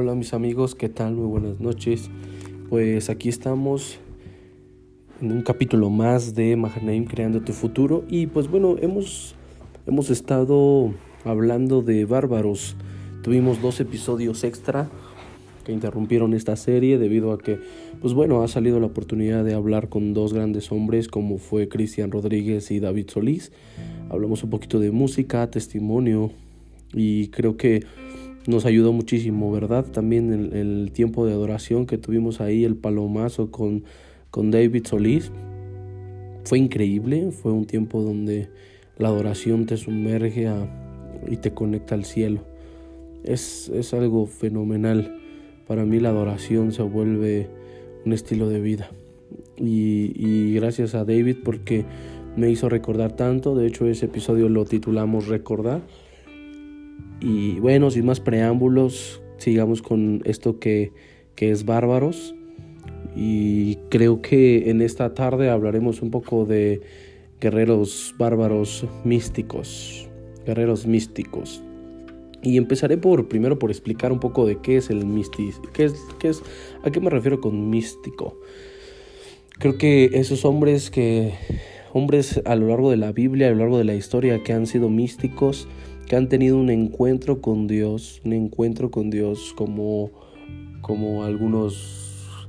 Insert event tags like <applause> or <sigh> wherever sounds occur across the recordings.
Hola mis amigos, ¿qué tal? Muy buenas noches. Pues aquí estamos en un capítulo más de Mahanaim Creando tu Futuro y pues bueno, hemos, hemos estado hablando de bárbaros. Tuvimos dos episodios extra que interrumpieron esta serie debido a que pues bueno, ha salido la oportunidad de hablar con dos grandes hombres como fue Cristian Rodríguez y David Solís. Hablamos un poquito de música, testimonio y creo que nos ayudó muchísimo, ¿verdad? También el, el, tiempo de adoración que tuvimos ahí, el palomazo con, con David Solís, fue increíble, fue un tiempo donde la adoración te sumerge a, y te conecta al cielo. Es, es algo fenomenal. Para mí la adoración se vuelve un estilo de vida. Y, y gracias a David porque me hizo recordar tanto. De hecho, ese episodio lo titulamos Recordar y bueno, sin más preámbulos, sigamos con esto que, que es bárbaros. Y creo que en esta tarde hablaremos un poco de guerreros bárbaros místicos. Guerreros místicos. Y empezaré por primero por explicar un poco de qué es el místico. Qué es, qué es, ¿A qué me refiero con místico? Creo que esos hombres que. hombres a lo largo de la Biblia, a lo largo de la historia, que han sido místicos, que han tenido un encuentro con Dios, un encuentro con Dios como, como algunos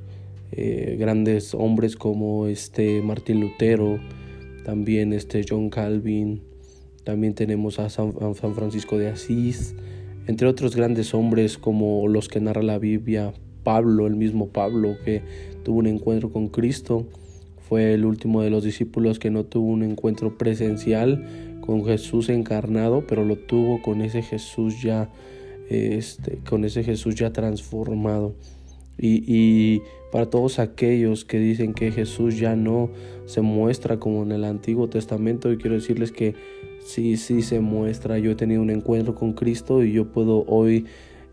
eh, grandes hombres como este Martín Lutero, también este John Calvin, también tenemos a San, a San Francisco de Asís, entre otros grandes hombres como los que narra la Biblia, Pablo, el mismo Pablo que tuvo un encuentro con Cristo, fue el último de los discípulos que no tuvo un encuentro presencial con Jesús encarnado, pero lo tuvo con ese Jesús ya, este, con ese Jesús ya transformado. Y, para todos aquellos que dicen que Jesús ya no se muestra como en el Antiguo Testamento, yo quiero decirles que sí, sí se muestra. Yo he tenido un encuentro con Cristo y yo puedo hoy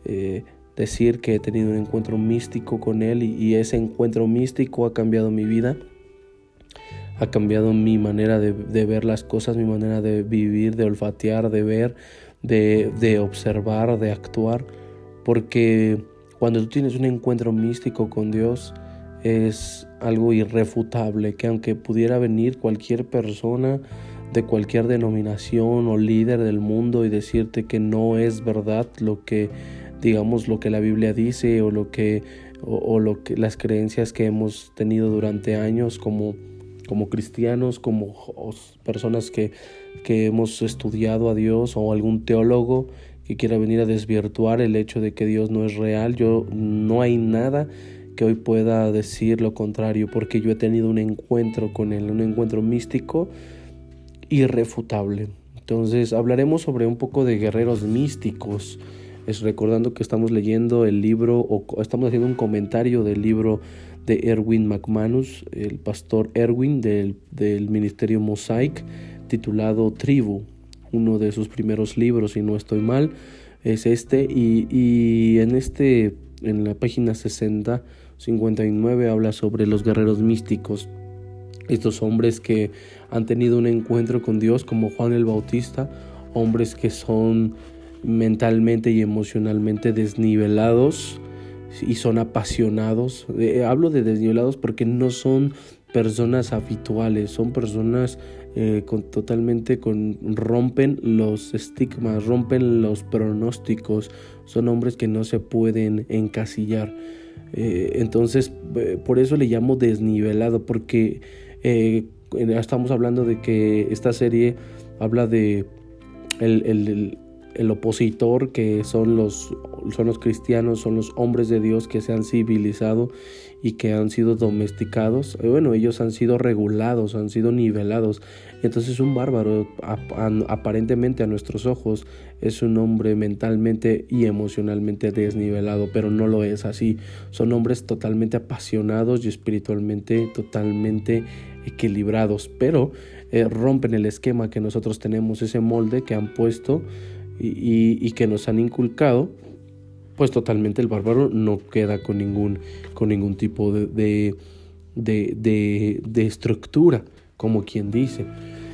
eh, decir que he tenido un encuentro místico con Él y ese encuentro místico ha cambiado mi vida ha cambiado mi manera de, ver las cosas, mi manera de vivir, de olfatear, de ver, de, observar, de actuar, porque cuando tú tienes un encuentro místico con Dios es algo irrefutable, que aunque pudiera venir cualquier persona de cualquier denominación o líder del mundo y decirte que no es verdad lo que digamos lo que la Biblia dice o lo que o lo que las creencias que hemos tenido durante años como como cristianos, como personas que, que hemos estudiado a Dios o algún teólogo que quiera venir a desvirtuar el hecho de que Dios no es real. Yo no hay nada que hoy pueda decir lo contrario, porque yo he tenido un encuentro con Él, un encuentro místico irrefutable. Entonces hablaremos sobre un poco de guerreros místicos, es recordando que estamos leyendo el libro o estamos haciendo un comentario del libro de Erwin McManus, el pastor Erwin del, del ministerio Mosaic, titulado Tribu, uno de sus primeros libros, si no estoy mal, es este, y, y en este, en la página 60, 59, habla sobre los guerreros místicos, estos hombres que han tenido un encuentro con Dios, como Juan el Bautista, hombres que son mentalmente y emocionalmente desnivelados, y son apasionados. Eh, hablo de desnivelados porque no son personas habituales, son personas eh, con, totalmente con, rompen los estigmas, rompen los pronósticos, son hombres que no se pueden encasillar. Eh, entonces, por eso le llamo desnivelado, porque estamos hablando de que esta serie habla de el opositor que son los, son los cristianos, son los hombres de Dios que se han civilizado y que han sido domesticados. Bueno, ellos han sido regulados, han sido nivelados. Entonces un bárbaro aparentemente a nuestros ojos es un hombre mentalmente y emocionalmente desnivelado, pero no lo es así. Son hombres totalmente apasionados y espiritualmente totalmente equilibrados, pero eh, rompen el esquema que nosotros tenemos, ese molde que han puesto y, que nos han inculcado, pues totalmente el bárbaro no queda con ningún, con ningún tipo de, de, de, de estructura, como quien dice.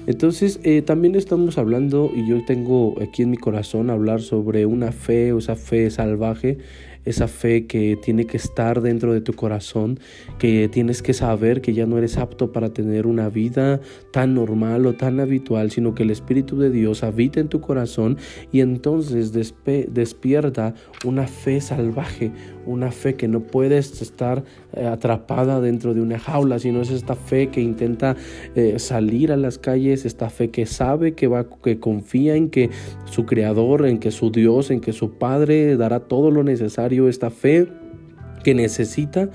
Entonces, eh, también estamos hablando, y yo tengo aquí en mi corazón hablar sobre una fe, o esa fe salvaje, esa fe que tiene que estar dentro de tu corazón, que tienes que saber que ya no eres apto para tener una vida tan normal o tan habitual, sino que el Espíritu de Dios habita en tu corazón y entonces despierta una fe salvaje, una fe que no puedes estar eh, atrapada dentro de una jaula, sino es esta fe que intenta eh, salir a las calles, esta fe que sabe que va, que confía en que su creador, en que su Dios, en que su Padre dará todo lo necesario, esta fe que necesita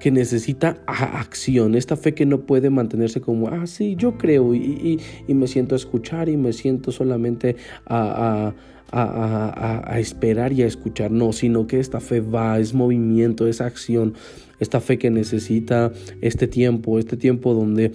que necesita acción, esta fe que no puede mantenerse como, ah, sí, yo creo y, me siento a escuchar y me siento solamente a, a, esperar y a escuchar, no, sino que esta fe va, es movimiento, es acción, esta fe que necesita este tiempo, este tiempo donde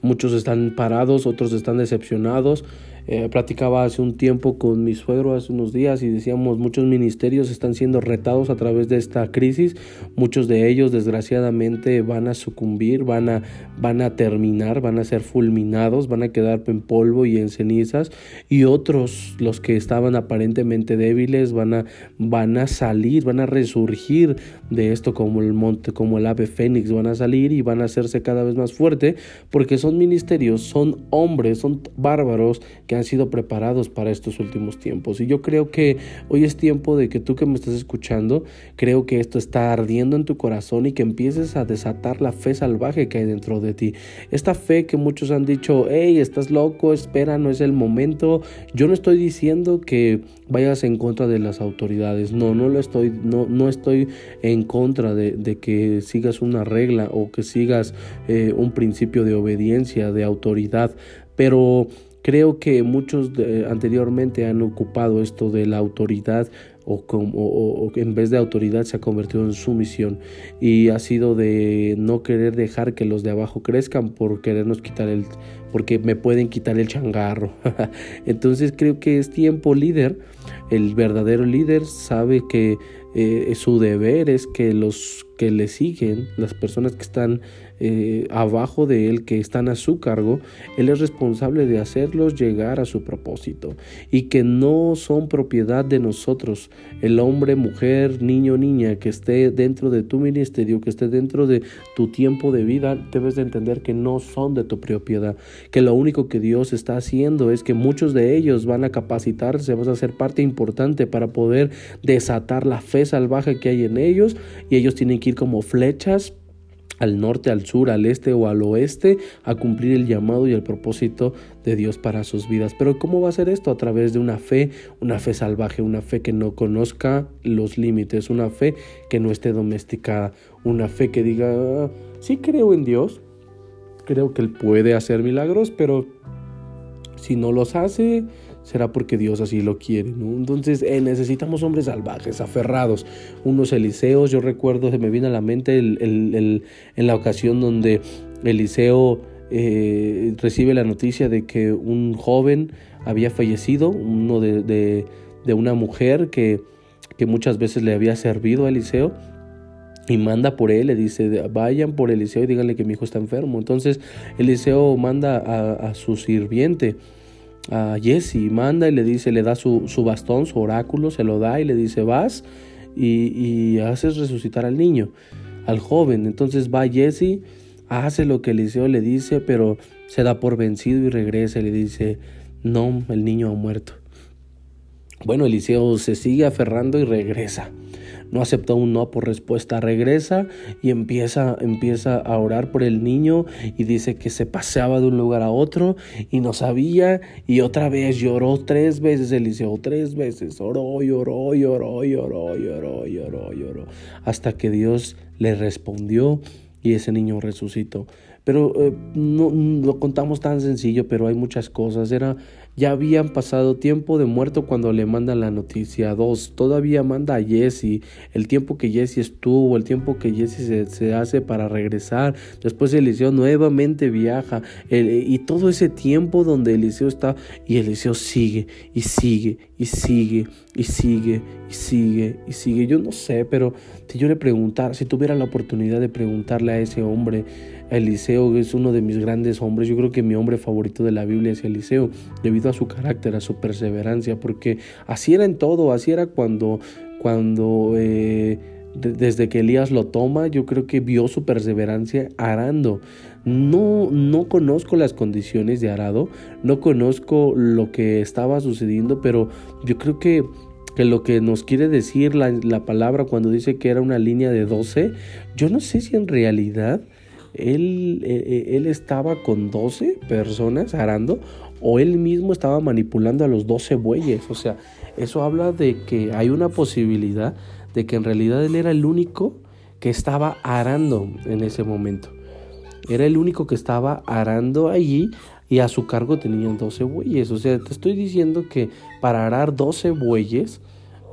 muchos están parados, otros están decepcionados, eh, platicaba hace un tiempo con mi suegro, hace unos días, y decíamos, muchos ministerios están siendo retados a través de esta crisis. Muchos de ellos, desgraciadamente, van a sucumbir, van a, van a terminar, van a ser fulminados, van a quedar en polvo y en cenizas. Y otros, los que estaban aparentemente débiles, van a, van a salir, van a resurgir de esto como el monte, como el ave fénix, van a salir y van a hacerse cada vez más fuerte, porque son ministerios, son hombres, son bárbaros han sido preparados para estos últimos tiempos. Y yo creo que hoy es tiempo de que tú que me estás escuchando, creo que esto está ardiendo en tu corazón y que empieces a desatar la fe salvaje que hay dentro de ti. Esta fe que muchos han dicho, hey, estás loco, espera, no es el momento. Yo no estoy diciendo que vayas en contra de las autoridades. No, no lo estoy, no, no estoy en contra de, que sigas una regla o que sigas eh, un principio de obediencia, de autoridad. Pero Creo que muchos anteriormente han ocupado esto de la autoridad o, como, o, en vez de autoridad se ha convertido en sumisión. Y ha sido de no querer dejar que los de abajo crezcan por querernos quitar el porque me pueden quitar el changarro. <laughs> Entonces creo que es tiempo líder. El verdadero líder sabe que eh, su deber es que los que le siguen las personas que están eh, abajo de él, que están a su cargo, él es responsable de hacerlos llegar a su propósito y que no son propiedad de nosotros. El hombre, mujer, niño, niña que esté dentro de tu ministerio, que esté dentro de tu tiempo de vida, debes de entender que no son de tu propiedad, que lo único que Dios está haciendo es que muchos de ellos van a capacitarse, vas a ser parte importante para poder desatar la fe salvaje que hay en ellos y ellos tienen que ir como flechas al norte, al sur, al este o al oeste a cumplir el llamado y el propósito de Dios para sus vidas. Pero ¿cómo va a ser esto? A través de una fe, una fe salvaje, una fe que no conozca los límites, una fe que no esté domesticada, una fe que diga, sí creo en Dios, creo que Él puede hacer milagros, pero si no los hace, será porque Dios así lo quiere. Entonces eh, necesitamos hombres salvajes, aferrados, unos Eliseos, yo recuerdo, se me viene a la mente en la ocasión donde Eliseo eh, recibe la noticia de que un joven había fallecido, uno de, de, una mujer que, que muchas veces le había servido a Eliseo, y manda por él, le dice, vayan por Eliseo y díganle que mi hijo está enfermo. Entonces Eliseo manda a su sirviente a Jesse, manda y le dice, le da su, bastón, su oráculo, se lo da y le dice, vas y, haces resucitar al niño, al joven. Entonces va Jesse, hace lo que Eliseo le dice, pero se da por vencido y regresa y le dice, no, el niño ha muerto. Bueno, Eliseo se sigue aferrando y regresa no acepta un no por respuesta, regresa y empieza, empieza a orar por el niño y dice que se paseaba de un lugar a otro y no sabía y otra vez lloró tres veces Eliseo, tres veces, oró, lloró, lloró, lloró, lloró, lloró, lloró, hasta que Dios le respondió y ese niño resucitó. Pero eh, no lo contamos tan sencillo, pero hay muchas cosas. Era ya habían pasado tiempo de muerto cuando le mandan la noticia. Dos, todavía manda a Jesse. El tiempo que Jesse estuvo, el tiempo que Jesse se, hace para regresar. Después Eliseo nuevamente viaja. y todo ese tiempo donde Eliseo está y Eliseo sigue y sigue y sigue y sigue y sigue y sigue. Yo no sé, pero si yo le preguntara, si tuviera la oportunidad de preguntarle a ese hombre, Eliseo es uno de mis grandes hombres. Yo creo que mi hombre favorito de la Biblia es Eliseo, debido a su carácter, a su perseverancia, porque así era en todo, así era cuando, cuando eh, desde que Elías lo toma, yo creo que vio su perseverancia arando. No, no conozco las condiciones de arado, no conozco lo que estaba sucediendo, pero yo creo que, que lo que nos quiere decir la, la, palabra cuando dice que era una línea de 12, yo no sé si en realidad él, eh, eh, él estaba con 12 personas arando o él mismo estaba manipulando a los 12 bueyes. O sea, eso habla de que hay una posibilidad de que en realidad él era el único que estaba arando en ese momento. Era el único que estaba arando allí y a su cargo tenían 12 bueyes. O sea, te estoy diciendo que para arar 12 bueyes,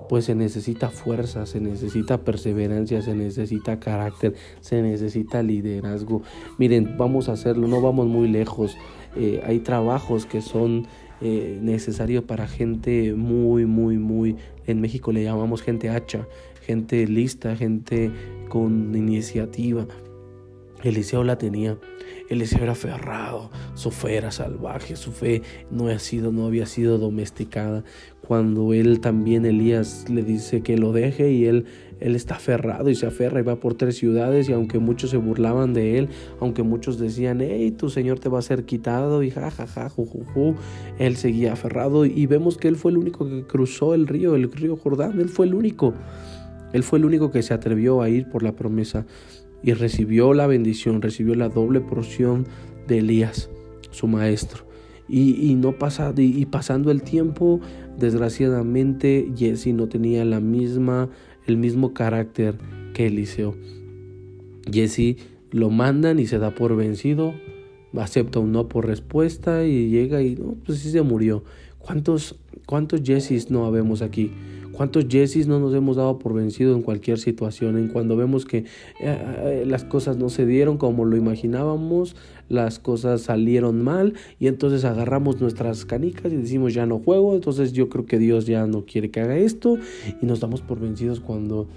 pues se necesita fuerza, se necesita perseverancia, se necesita carácter, se necesita liderazgo. Miren, vamos a hacerlo, no vamos muy lejos. Eh, hay trabajos que son eh, necesarios para gente muy, muy, muy, en México le llamamos gente hacha, gente lista, gente con iniciativa. Eliseo la tenía. Eliseo era aferrado, su fe era salvaje, su fe no, sido, no había sido domesticada. Cuando él también, Elías, le dice que lo deje y él, él está aferrado y se aferra y va por tres ciudades y aunque muchos se burlaban de él, aunque muchos decían, hey, tu Señor te va a ser quitado y jajaja, jujuju, él seguía aferrado y vemos que él fue el único que cruzó el río, el río Jordán, él fue el único. Él fue el único que se atrevió a ir por la promesa y recibió la bendición, recibió la doble porción de Elías, su maestro. Y, no pasa, y, pasando el tiempo, desgraciadamente Jesse no tenía la misma, el mismo carácter que Eliseo. Jesse lo mandan y se da por vencido, acepta un no por respuesta y llega y no, pues sí se murió. ¿Cuántos, cuántos Jesses no habemos aquí? ¿Cuántos Jessis no nos hemos dado por vencido en cualquier situación? En cuando vemos que eh, eh, las cosas no se dieron como lo imaginábamos, las cosas salieron mal y entonces agarramos nuestras canicas y decimos ya no juego, entonces yo creo que Dios ya no quiere que haga esto y nos damos por vencidos cuando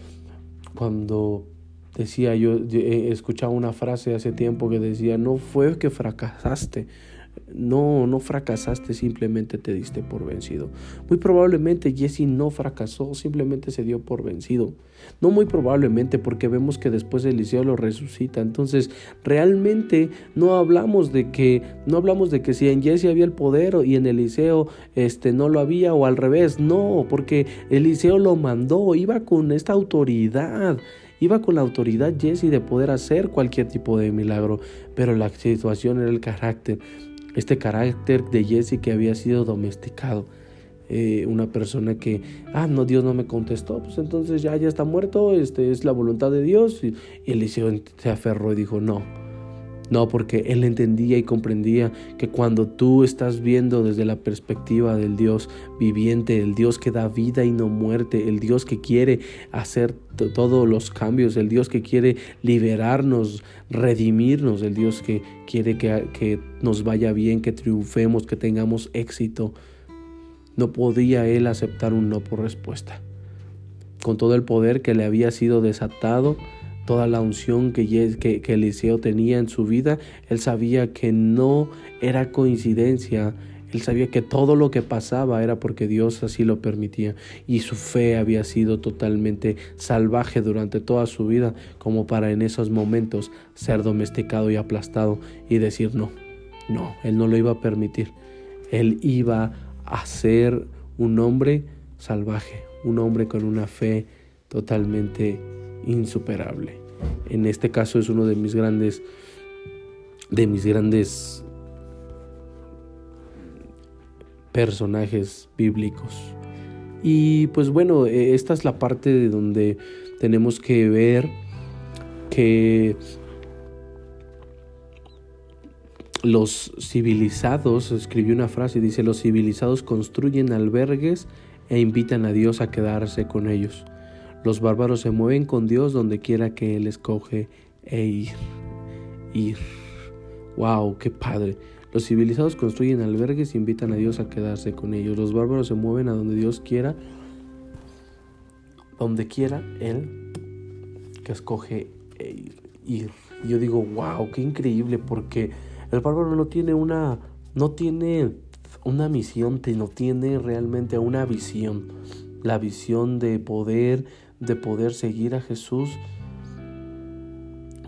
cuando decía yo, he escuchado una frase hace tiempo que decía no fue que fracasaste no, no fracasaste, simplemente te diste por vencido. Muy probablemente Jesse no fracasó, simplemente se dio por vencido. No muy probablemente porque vemos que después Eliseo lo resucita. Entonces, realmente no hablamos de que no hablamos de que si en Jesse había el poder y en Eliseo este no lo había o al revés, no, porque Eliseo lo mandó, iba con esta autoridad. Iba con la autoridad Jesse de poder hacer cualquier tipo de milagro, pero la situación era el carácter este carácter de Jesse que había sido domesticado. Eh, una persona que, ah, no, Dios no me contestó, pues entonces ya, ya está muerto, este es la voluntad de Dios. Y, y Eliseo se aferró y dijo, no, no, porque él entendía y comprendía que cuando tú estás viendo desde la perspectiva del Dios viviente, el Dios que da vida y no muerte, el Dios que quiere hacer todos los cambios, el Dios que quiere liberarnos, redimirnos, el Dios que quiere que, que nos vaya bien, que triunfemos, que tengamos éxito, no podía él aceptar un no por respuesta. Con todo el poder que le había sido desatado, toda la unción que, que, Eliseo tenía en su vida, él sabía que no era coincidencia, él sabía que todo lo que pasaba era porque Dios así lo permitía y su fe había sido totalmente salvaje durante toda su vida como para en esos momentos ser domesticado y aplastado y decir no, no, él no lo iba a permitir. Él iba a ser un hombre salvaje, un hombre con una fe totalmente insuperable. En este caso es uno de mis grandes de mis grandes personajes bíblicos. Y pues bueno, e, esta es la parte de donde tenemos que ver que los civilizados, escribió una frase, dice, los civilizados construyen albergues e invitan a Dios a quedarse con ellos. Los bárbaros se mueven con Dios donde quiera que Él escoge e ir. Ir. ¡Wow! ¡Qué padre! Los civilizados construyen albergues y invitan a Dios a quedarse con ellos. Los bárbaros se mueven a donde Dios quiera, donde quiera Él que escoge e ir. Y yo digo, wow, qué increíble, porque el bárbaro no tiene una, no tiene una misión, no tiene realmente una visión. La visión de poder de poder seguir a Jesús.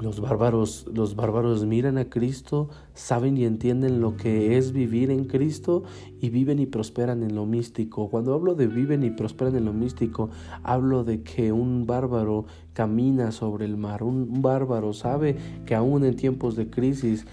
Los bárbaros, los bárbaros miran a Cristo, saben y entienden lo que es vivir en Cristo y viven y prosperan en lo místico. Cuando hablo de viven y prosperan en lo místico, hablo de que un bárbaro camina sobre el mar. Un, bárbaro sabe que aún en tiempos de crisis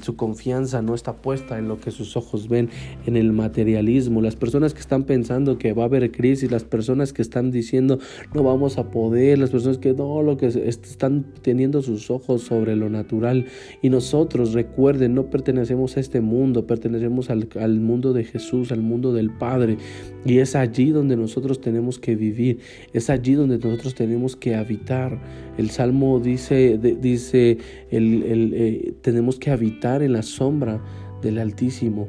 su confianza no está puesta en lo que sus ojos ven, en el materialismo. Las personas que están pensando que va a haber crisis, las personas que están diciendo no vamos a poder, las personas que no, lo que están teniendo sus ojos sobre lo natural. Y nosotros, recuerden, no pertenecemos a este mundo, pertenecemos al, al mundo de Jesús, al mundo del Padre. Y es allí donde nosotros tenemos que vivir, es allí donde nosotros tenemos que habitar el Salmo dice, dice el, eh, tenemos que habitar en la sombra del Altísimo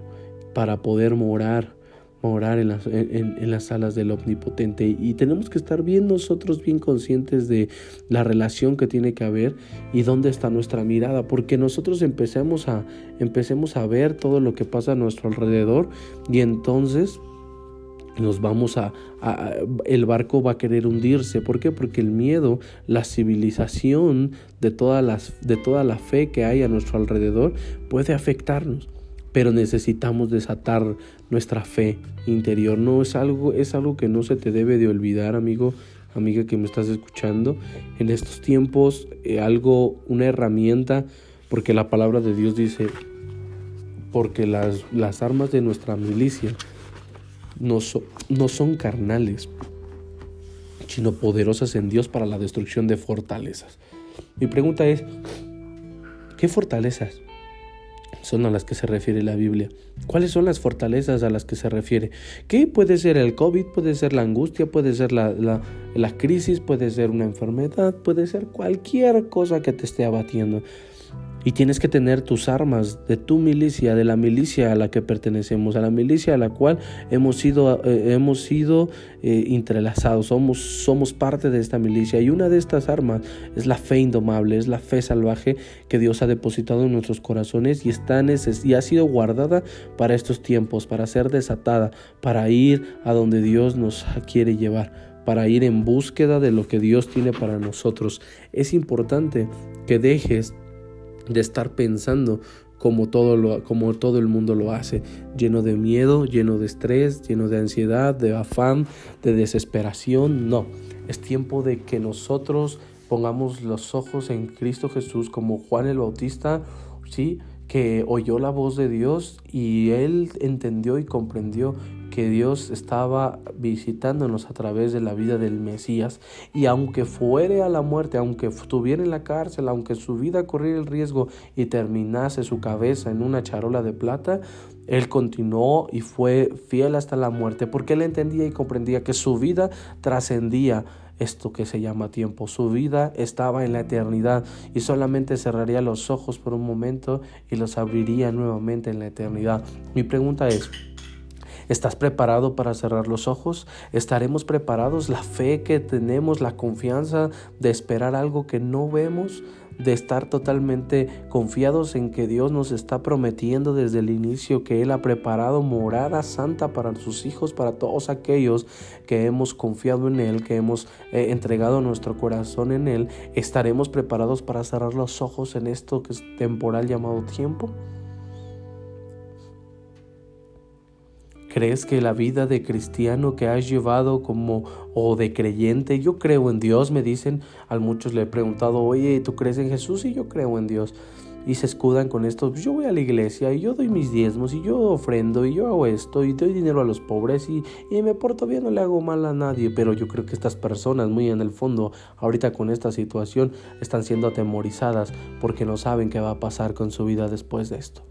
para poder morar morar en las, en, las salas del Omnipotente. Y tenemos que estar bien nosotros bien conscientes de la relación que tiene que haber y dónde está nuestra mirada porque nosotros empecemos a empecemos a ver todo lo que pasa a nuestro alrededor y entonces nos vamos a, el barco va a querer hundirse. ¿Por qué? Porque el miedo, la civilización de, todas las, de toda la fe que hay a nuestro alrededor puede afectarnos. Pero necesitamos desatar nuestra fe interior. No es algo, es algo que no se te debe de olvidar, amigo, amiga que me estás escuchando. En estos tiempos, eh, algo, una herramienta, porque la palabra de Dios dice, porque las, las armas de nuestra milicia no, no son carnales, sino poderosas en Dios para la destrucción de fortalezas. Mi pregunta es, ¿qué fortalezas son a las que se refiere la Biblia? ¿Cuáles son las fortalezas a las que se refiere? ¿Qué puede ser el COVID? Puede ser la angustia, puede ser la, la, la crisis, puede ser una enfermedad, puede ser cualquier cosa que te esté abatiendo. Y tienes que tener tus armas de tu milicia, de la milicia a la que pertenecemos, a la milicia a la cual hemos sido, eh, hemos sido eh, entrelazados, somos, somos parte de esta milicia. Y una de estas armas es la fe indomable, es la fe salvaje que Dios ha depositado en nuestros corazones y, está y ha sido guardada para estos tiempos, para ser desatada, para ir a donde Dios nos quiere llevar para ir en búsqueda de lo que Dios tiene para nosotros. Es importante que dejes de estar pensando como todo, lo, como todo el mundo lo hace, lleno de miedo, lleno de estrés, lleno de ansiedad, de afán, de desesperación. No, es tiempo de que nosotros pongamos los ojos en Cristo Jesús como Juan el Bautista, ¿sí? que oyó la voz de Dios y él entendió y comprendió que Dios estaba visitándonos a través de la vida del Mesías y aunque fuere a la muerte, aunque estuviera en la cárcel, aunque su vida corriera el riesgo y terminase su cabeza en una charola de plata, él continuó y fue fiel hasta la muerte porque él entendía y comprendía que su vida trascendía esto que se llama tiempo. Su vida estaba en la eternidad y solamente cerraría los ojos por un momento y los abriría nuevamente en la eternidad. Mi pregunta es, ¿Estás preparado para cerrar los ojos? ¿Estaremos preparados? La fe que tenemos, la confianza de esperar algo que no vemos, de estar totalmente confiados en que Dios nos está prometiendo desde el inicio que Él ha preparado morada santa para sus hijos, para todos aquellos que hemos confiado en Él, que hemos eh, entregado nuestro corazón en Él, ¿estaremos preparados para cerrar los ojos en esto que es temporal llamado tiempo? ¿Crees que la vida de cristiano que has llevado como o de creyente, yo creo en Dios, me dicen, a muchos le he preguntado, oye, ¿tú crees en Jesús? Y yo creo en Dios. Y se escudan con esto, yo voy a la iglesia y yo doy mis diezmos y yo ofrendo y yo hago esto y doy dinero a los pobres y, y me porto bien, no le hago mal a nadie. Pero yo creo que estas personas, muy en el fondo, ahorita con esta situación, están siendo atemorizadas porque no saben qué va a pasar con su vida después de esto.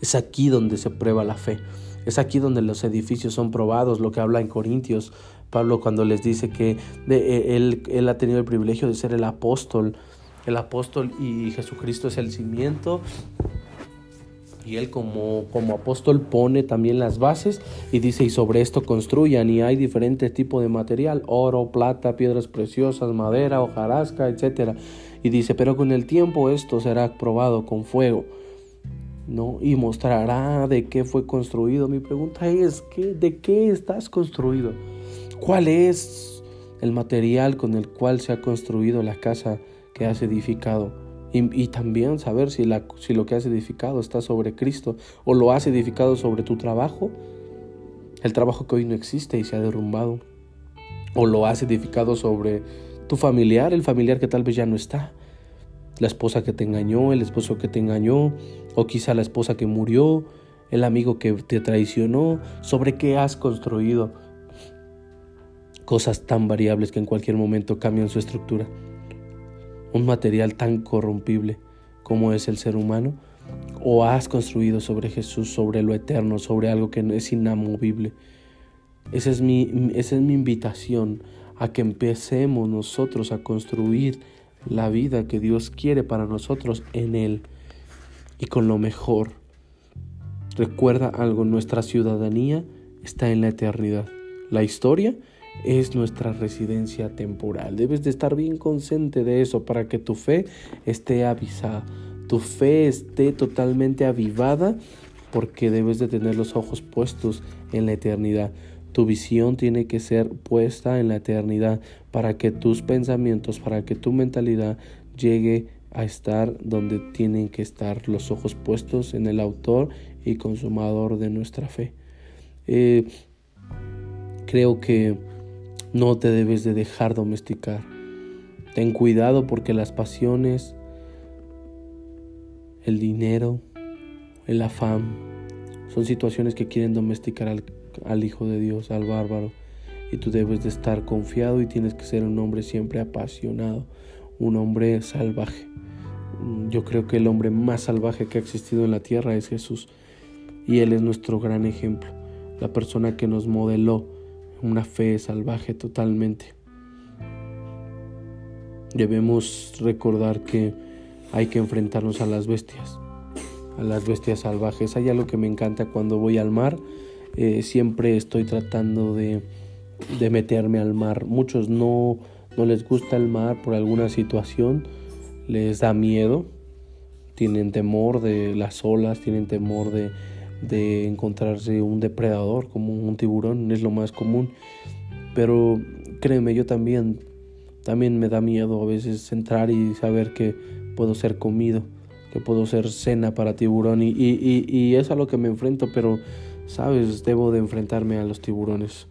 Es aquí donde se prueba la fe. Es aquí donde los edificios son probados, lo que habla en Corintios Pablo cuando les dice que e, él, él ha tenido el privilegio de ser el apóstol, el apóstol y Jesucristo es el cimiento y él como, como apóstol pone también las bases y dice, y sobre esto construyan, y hay diferentes tipos de material, oro, plata, piedras preciosas, madera, hojarasca, etc. Y dice, pero con el tiempo esto será probado con fuego. ¿No? Y mostrará de qué fue construido. Mi pregunta es, ¿qué, ¿de qué estás construido? ¿Cuál es el material con el cual se ha construido la casa que has edificado. Y, también saber si, la, si lo que has edificado está sobre Cristo o lo has edificado sobre tu trabajo, el trabajo que hoy no existe y se ha derrumbado. O lo has edificado sobre tu familiar, el familiar que tal vez ya no está. La esposa que te engañó, el esposo que te engañó, o quizá la esposa que murió, el amigo que te traicionó, sobre qué has construido cosas tan variables que en cualquier momento cambian su estructura. Un material tan corrompible como es el ser humano, o has construido sobre Jesús, sobre lo eterno, sobre algo que es inamovible. Esa es mi, esa es mi invitación a que empecemos nosotros a construir la vida que Dios quiere para nosotros en Él y con lo mejor. Recuerda algo, nuestra ciudadanía está en la eternidad. La historia es nuestra residencia temporal. Debes de estar bien consciente de eso para que tu fe esté avisada, tu fe esté totalmente avivada porque debes de tener los ojos puestos en la eternidad. Tu visión tiene que ser puesta en la eternidad para que tus pensamientos, para que tu mentalidad llegue a estar donde tienen que estar los ojos puestos en el autor y consumador de nuestra fe. Eh, creo que no te debes de dejar domesticar. Ten cuidado porque las pasiones, el dinero, el afán, son situaciones que quieren domesticar al, al Hijo de Dios, al bárbaro. Y tú debes de estar confiado y tienes que ser un hombre siempre apasionado, un hombre salvaje. Yo creo que el hombre más salvaje que ha existido en la tierra es Jesús. Y Él es nuestro gran ejemplo, la persona que nos modeló una fe salvaje totalmente. Debemos recordar que hay que enfrentarnos a las bestias, a las bestias salvajes. Hay algo que me encanta cuando voy al mar eh, siempre estoy tratando de, de, meterme al mar. Muchos no, no les gusta el mar por alguna situación, les da miedo, tienen temor de las olas, tienen temor de, de encontrarse un depredador como un tiburón, es lo más común. Pero créeme, yo también, también me da miedo a veces entrar y saber que puedo ser comido, que puedo ser cena para tiburón y, y, y es a lo que me enfrento, pero Sabes, debo de enfrentarme a los tiburones.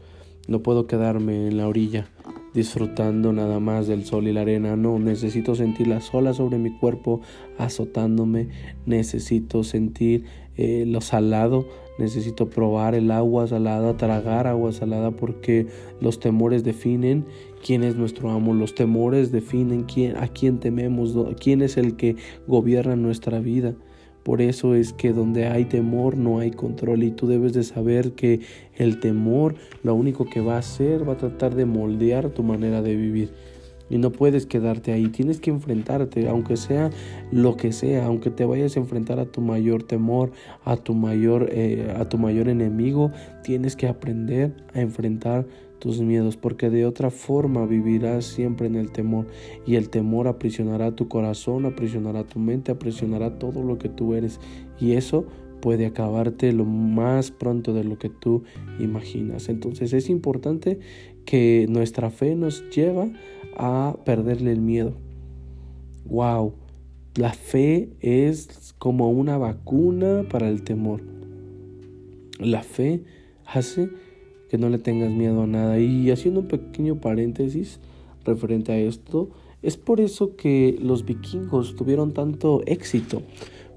No puedo quedarme en la orilla disfrutando nada más del sol y la arena. No, necesito sentir las olas sobre mi cuerpo azotándome. Necesito sentir eh, lo salado. Necesito probar el agua salada, tragar agua salada porque los temores definen quién es nuestro amo. Los temores definen quién, a quién tememos, quién es el que gobierna nuestra vida. Por eso es que donde hay temor no hay control y tú debes de saber que el temor lo único que va a hacer va a tratar de moldear tu manera de vivir. Y no puedes quedarte ahí, tienes que enfrentarte, aunque sea lo que sea, aunque te vayas a enfrentar a tu mayor temor, a tu mayor, eh, a tu mayor enemigo, tienes que aprender a enfrentar tus miedos, porque de otra forma vivirás siempre en el temor y el temor aprisionará tu corazón, aprisionará tu mente, aprisionará todo lo que tú eres y eso puede acabarte lo más pronto de lo que tú imaginas. Entonces es importante que nuestra fe nos lleva a perderle el miedo. Wow, la fe es como una vacuna para el temor. La fe hace que no le tengas miedo a nada. Y haciendo un pequeño paréntesis referente a esto, es por eso que los vikingos tuvieron tanto éxito,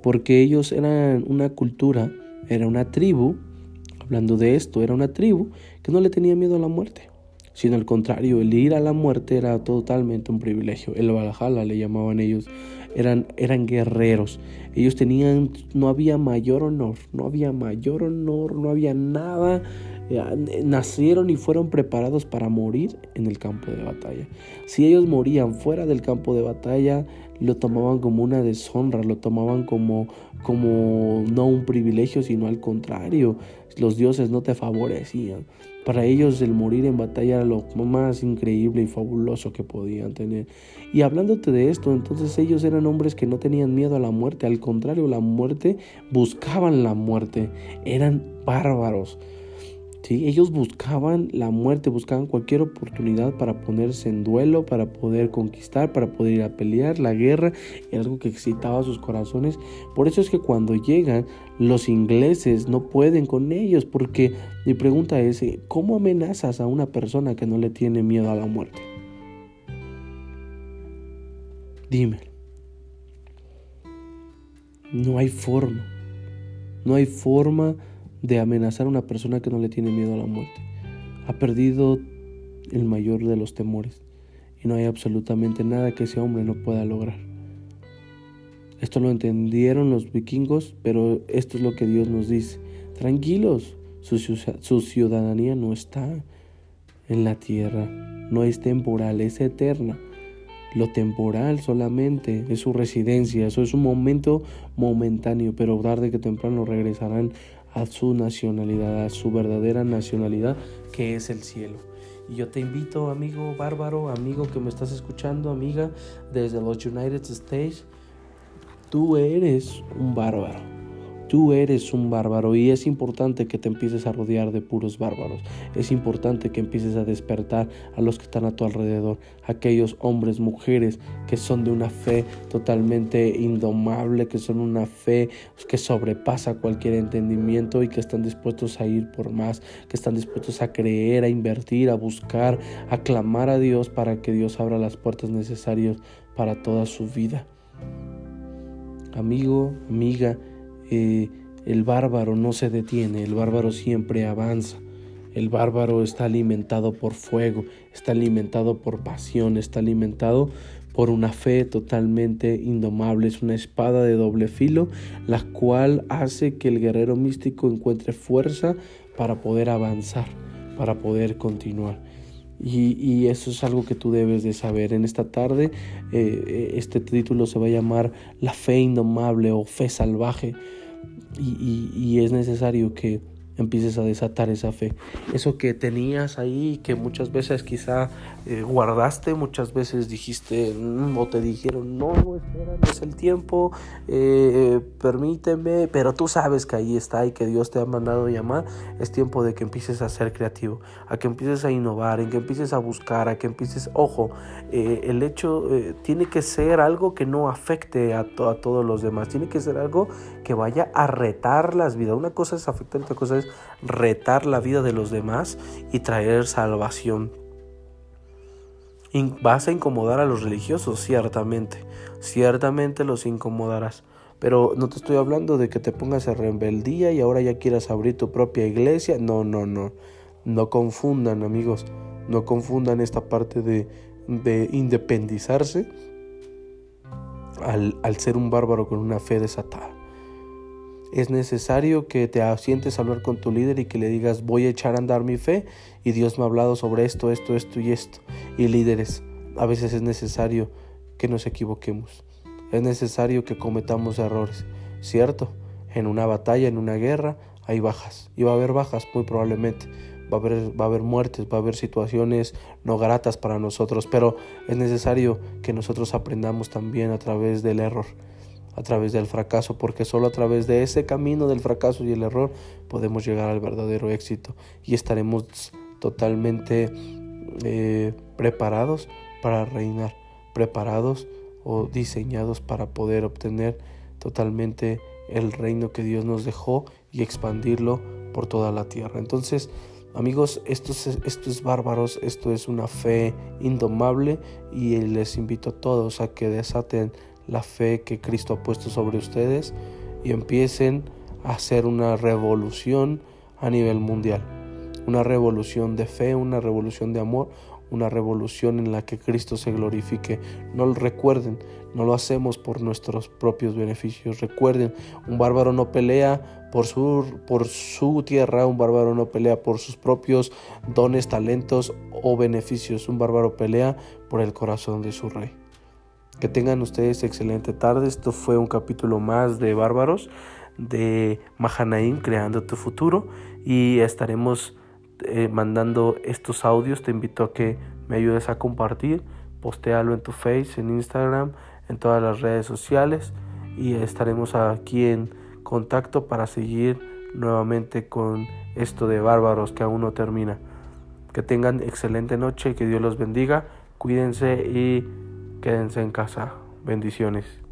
porque ellos eran una cultura, era una tribu, hablando de esto, era una tribu que no le tenía miedo a la muerte, sino al contrario, el ir a la muerte era totalmente un privilegio. El Valhalla le llamaban ellos, eran, eran guerreros. Ellos tenían, no había mayor honor, no había mayor honor, no había nada nacieron y fueron preparados para morir en el campo de batalla. Si ellos morían fuera del campo de batalla, lo tomaban como una deshonra, lo tomaban como, como no un privilegio, sino al contrario, los dioses no te favorecían. Para ellos el morir en batalla era lo más increíble y fabuloso que podían tener. Y hablándote de esto, entonces ellos eran hombres que no tenían miedo a la muerte, al contrario, la muerte, buscaban la muerte, eran bárbaros ¿Sí? Ellos buscaban la muerte, buscaban cualquier oportunidad para ponerse en duelo, para poder conquistar, para poder ir a pelear. La guerra era algo que excitaba sus corazones. Por eso es que cuando llegan los ingleses no pueden con ellos, porque mi pregunta es, ¿cómo amenazas a una persona que no le tiene miedo a la muerte? Dime. No hay forma. No hay forma de amenazar a una persona que no le tiene miedo a la muerte. Ha perdido el mayor de los temores y no hay absolutamente nada que ese hombre no pueda lograr. Esto lo entendieron los vikingos, pero esto es lo que Dios nos dice. Tranquilos, su, su ciudadanía no está en la tierra, no es temporal, es eterna. Lo temporal solamente es su residencia, eso es un momento momentáneo, pero tarde que temprano regresarán a su nacionalidad, a su verdadera nacionalidad, que es el cielo. Y yo te invito, amigo bárbaro, amigo que me estás escuchando, amiga, desde los United States, tú eres un bárbaro. Tú eres un bárbaro y es importante que te empieces a rodear de puros bárbaros. Es importante que empieces a despertar a los que están a tu alrededor, aquellos hombres, mujeres que son de una fe totalmente indomable, que son una fe que sobrepasa cualquier entendimiento y que están dispuestos a ir por más, que están dispuestos a creer, a invertir, a buscar, a clamar a Dios para que Dios abra las puertas necesarias para toda su vida. Amigo, amiga, eh, el bárbaro no se detiene, el bárbaro siempre avanza. El bárbaro está alimentado por fuego, está alimentado por pasión, está alimentado por una fe totalmente indomable. Es una espada de doble filo, la cual hace que el guerrero místico encuentre fuerza para poder avanzar, para poder continuar. Y, eso es algo que tú debes de saber. En esta tarde eh, eh, este título se va a llamar La fe indomable o fe salvaje. Y es necesario que empieces a desatar esa fe. Eso que tenías ahí, que muchas veces quizá eh, guardaste, muchas veces dijiste mm, o te dijeron, no, espera, no es el tiempo, eh, permíteme, pero tú sabes que ahí está y que Dios te ha mandado llamar, es tiempo de que empieces a ser creativo, a que empieces a innovar, en que empieces a buscar, a que empieces, ojo, eh, el hecho tiene que ser algo que no afecte a, a todos los demás, tiene que ser algo que vaya a retar las vidas. Una cosa es afectar, otra cosa es retar la vida de los demás y traer salvación. Vas a incomodar a los religiosos, ciertamente. Ciertamente los incomodarás. Pero no te estoy hablando de que te pongas en rebeldía y ahora ya quieras abrir tu propia iglesia. No, no, no. No confundan, amigos. No confundan esta parte de, de independizarse al, al ser un bárbaro con una fe desatada es necesario que te asientes a hablar con tu líder y que le digas voy a echar a andar mi fe y Dios me ha hablado sobre esto, esto, esto y esto. Y líderes, a veces es necesario que nos equivoquemos. Es necesario que cometamos errores, ¿cierto? En una batalla, en una guerra, hay bajas. Y va a haber bajas muy probablemente. Va a, haber, va a haber muertes, va a haber situaciones no gratas para nosotros, pero es necesario que nosotros aprendamos también a través del error a través del fracaso, porque solo a través de ese camino del fracaso y el error podemos llegar al verdadero éxito y estaremos totalmente eh, preparados para reinar, preparados o diseñados para poder obtener totalmente el reino que Dios nos dejó y expandirlo por toda la tierra. Entonces, amigos, esto es, esto es bárbaros, esto es una fe indomable y les invito a todos a que desaten la fe que Cristo ha puesto sobre ustedes y empiecen a hacer una revolución a nivel mundial. Una revolución de fe, una revolución de amor, una revolución en la que Cristo se glorifique. No lo recuerden, no lo hacemos por nuestros propios beneficios. Recuerden, un bárbaro no pelea por su, por su tierra, un bárbaro no pelea por sus propios dones, talentos o beneficios. Un bárbaro pelea por el corazón de su rey. Que tengan ustedes excelente tarde. Esto fue un capítulo más de Bárbaros de Mahanaim creando tu futuro y estaremos eh, mandando estos audios. Te invito a que me ayudes a compartir, postealo en tu Face, en Instagram, en todas las redes sociales y estaremos aquí en contacto para seguir nuevamente con esto de bárbaros que aún no termina. Que tengan excelente noche, que Dios los bendiga, cuídense y quédense en casa. Bendiciones.